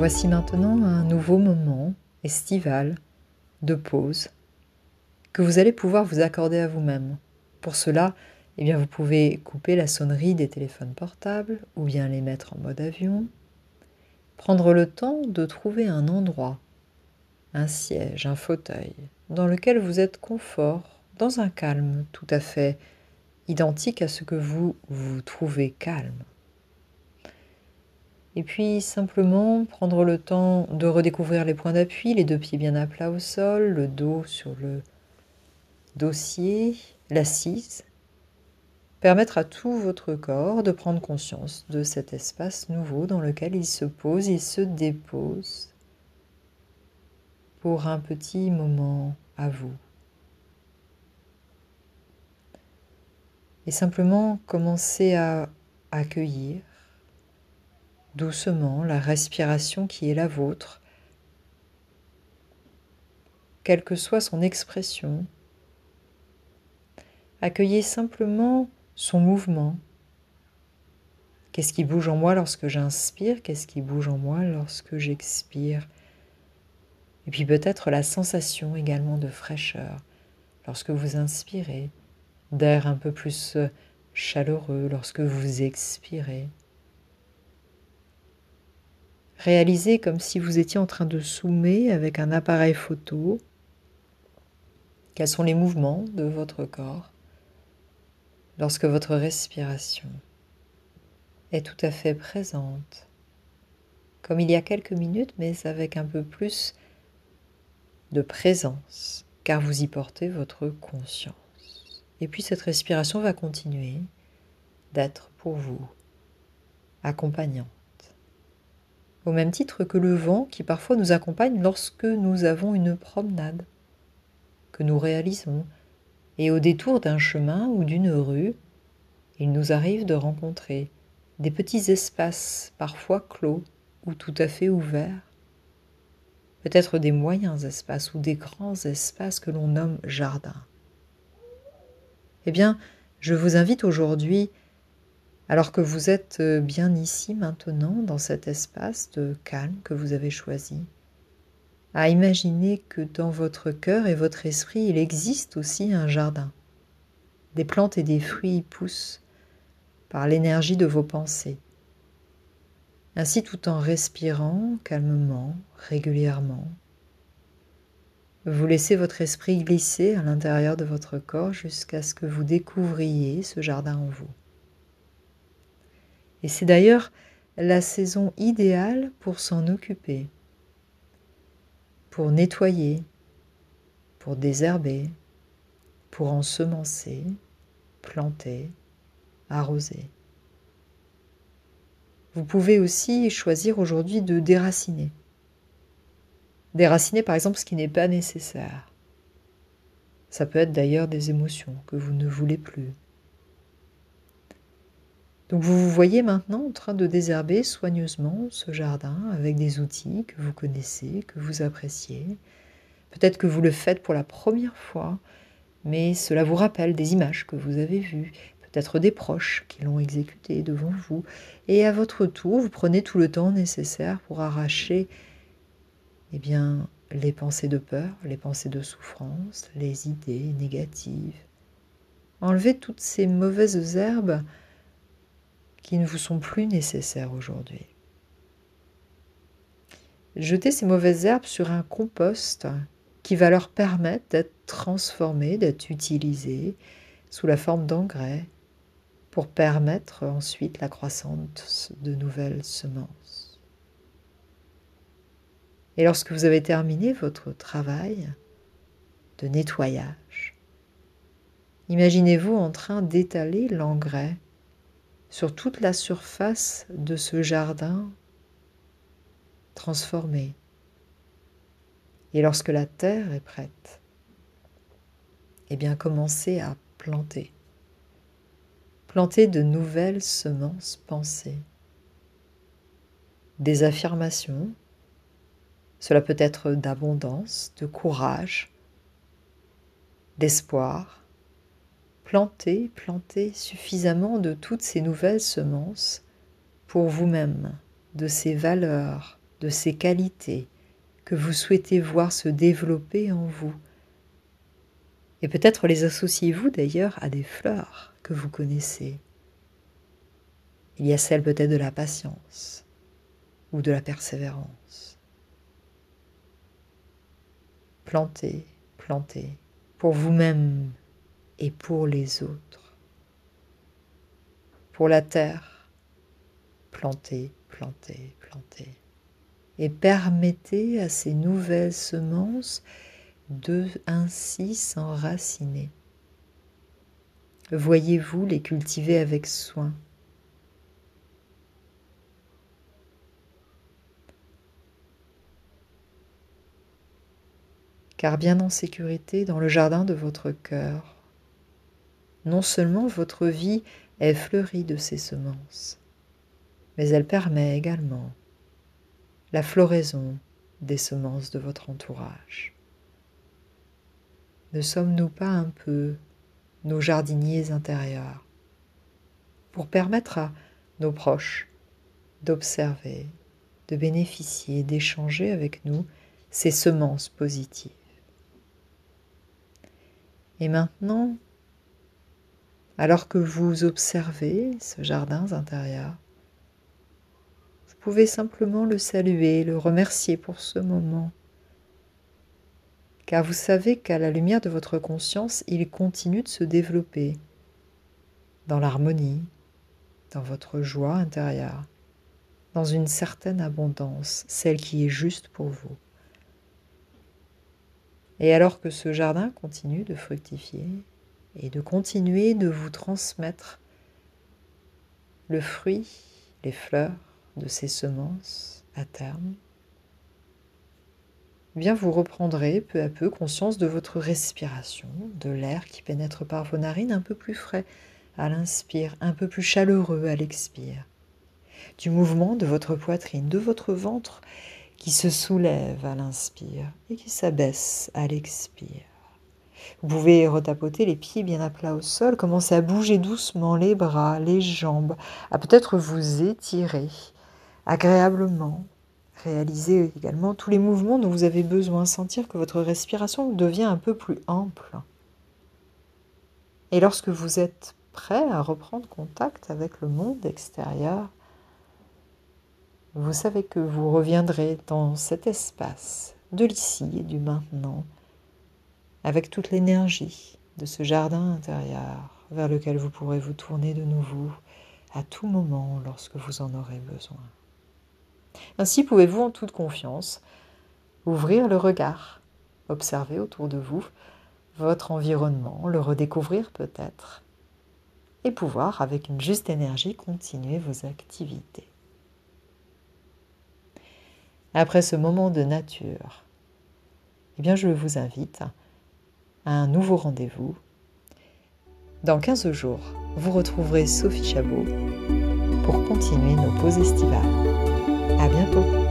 Voici maintenant un nouveau moment estival de pause que vous allez pouvoir vous accorder à vous-même. Pour cela, eh bien, vous pouvez couper la sonnerie des téléphones portables ou bien les mettre en mode avion. Prendre le temps de trouver un endroit, un siège, un fauteuil, dans lequel vous êtes confort, dans un calme tout à fait identique à ce que vous vous trouvez calme. Et puis simplement prendre le temps de redécouvrir les points d'appui, les deux pieds bien à plat au sol, le dos sur le dossier, l'assise. Permettre à tout votre corps de prendre conscience de cet espace nouveau dans lequel il se pose, il se dépose pour un petit moment à vous. Et simplement commencer à accueillir doucement la respiration qui est la vôtre, quelle que soit son expression. Accueillez simplement son mouvement. Qu'est-ce qui bouge en moi lorsque j'inspire Qu'est-ce qui bouge en moi lorsque j'expire Et puis peut-être la sensation également de fraîcheur lorsque vous inspirez, d'air un peu plus chaleureux lorsque vous expirez. Réalisez comme si vous étiez en train de zoomer avec un appareil photo. Quels sont les mouvements de votre corps lorsque votre respiration est tout à fait présente, comme il y a quelques minutes, mais avec un peu plus de présence, car vous y portez votre conscience. Et puis cette respiration va continuer d'être pour vous accompagnant au même titre que le vent qui parfois nous accompagne lorsque nous avons une promenade que nous réalisons, et au détour d'un chemin ou d'une rue, il nous arrive de rencontrer des petits espaces parfois clos ou tout à fait ouverts, peut-être des moyens espaces ou des grands espaces que l'on nomme jardins. Eh bien, je vous invite aujourd'hui alors que vous êtes euh, bien ici maintenant dans cet espace de calme que vous avez choisi, à imaginer que dans votre cœur et votre esprit, il existe aussi un jardin. Des plantes et des fruits y poussent par l'énergie de vos pensées. Ainsi tout en respirant calmement, régulièrement, vous laissez votre esprit glisser à l'intérieur de votre corps jusqu'à ce que vous découvriez ce jardin en vous. Et c'est d'ailleurs la saison idéale pour s'en occuper, pour nettoyer, pour désherber, pour ensemencer, planter, arroser. Vous pouvez aussi choisir aujourd'hui de déraciner. Déraciner par exemple ce qui n'est pas nécessaire. Ça peut être d'ailleurs des émotions que vous ne voulez plus, donc vous vous voyez maintenant en train de désherber soigneusement ce jardin avec des outils que vous connaissez, que vous appréciez. Peut-être que vous le faites pour la première fois, mais cela vous rappelle des images que vous avez vues, peut-être des proches qui l'ont exécuté devant vous. Et à votre tour, vous prenez tout le temps nécessaire pour arracher eh bien, les pensées de peur, les pensées de souffrance, les idées négatives. Enlevez toutes ces mauvaises herbes qui ne vous sont plus nécessaires aujourd'hui. Jetez ces mauvaises herbes sur un compost qui va leur permettre d'être transformées, d'être utilisées sous la forme d'engrais pour permettre ensuite la croissance de nouvelles semences. Et lorsque vous avez terminé votre travail de nettoyage, imaginez-vous en train d'étaler l'engrais sur toute la surface de ce jardin transformé. Et lorsque la terre est prête, eh bien commencez à planter. Planter de nouvelles semences pensées. Des affirmations, cela peut être d'abondance, de courage, d'espoir, plantez, plantez suffisamment de toutes ces nouvelles semences pour vous-même, de ces valeurs de ces qualités que vous souhaitez voir se développer en vous. Et peut-être les associez-vous d'ailleurs à des fleurs que vous connaissez. Il y a celle peut-être de la patience ou de la persévérance. Plantez, plantez, pour vous-même et pour les autres. Pour la terre, plantez, plantez, plantez. Et permettez à ces nouvelles semences de ainsi s'enraciner. Voyez-vous les cultiver avec soin car bien en sécurité dans le jardin de votre cœur, non seulement votre vie est fleurie de ces semences, mais elle permet également la floraison des semences de votre entourage. Ne sommes-nous pas un peu nos jardiniers intérieurs pour permettre à nos proches d'observer, de bénéficier, d'échanger avec nous ces semences positives? Et maintenant, alors que vous observez ce jardin intérieur, vous pouvez simplement le saluer, le remercier pour ce moment. Car vous savez qu'à la lumière de votre conscience, il continue de se développer dans l'harmonie, dans votre joie intérieure, dans une certaine abondance, celle qui est juste pour vous. Et alors que ce jardin continue de fructifier et de continuer de vous transmettre le fruit, les fleurs de ces semences à terme, eh bien vous reprendrez peu à peu conscience de votre respiration, de l'air qui pénètre par vos narines un peu plus frais à l'inspire, un peu plus chaleureux à l'expire, du mouvement de votre poitrine, de votre ventre qui se soulève à l'inspire et qui s'abaisse à l'expire. Vous pouvez retapoter les pieds bien à plat au sol, commencer à bouger doucement les bras, les jambes, à peut-être vous étirer agréablement. Réaliser également tous les mouvements dont vous avez besoin, sentir que votre respiration devient un peu plus ample. Et lorsque vous êtes prêt à reprendre contact avec le monde extérieur, vous savez que vous reviendrez dans cet espace de l'ici et du maintenant, avec toute l'énergie de ce jardin intérieur vers lequel vous pourrez vous tourner de nouveau à tout moment lorsque vous en aurez besoin. Ainsi pouvez-vous en toute confiance ouvrir le regard, observer autour de vous votre environnement, le redécouvrir peut-être, et pouvoir, avec une juste énergie, continuer vos activités. Après ce moment de nature, eh bien je vous invite un nouveau rendez-vous. Dans 15 jours, vous retrouverez Sophie Chabot pour continuer nos pauses estivales. À bientôt!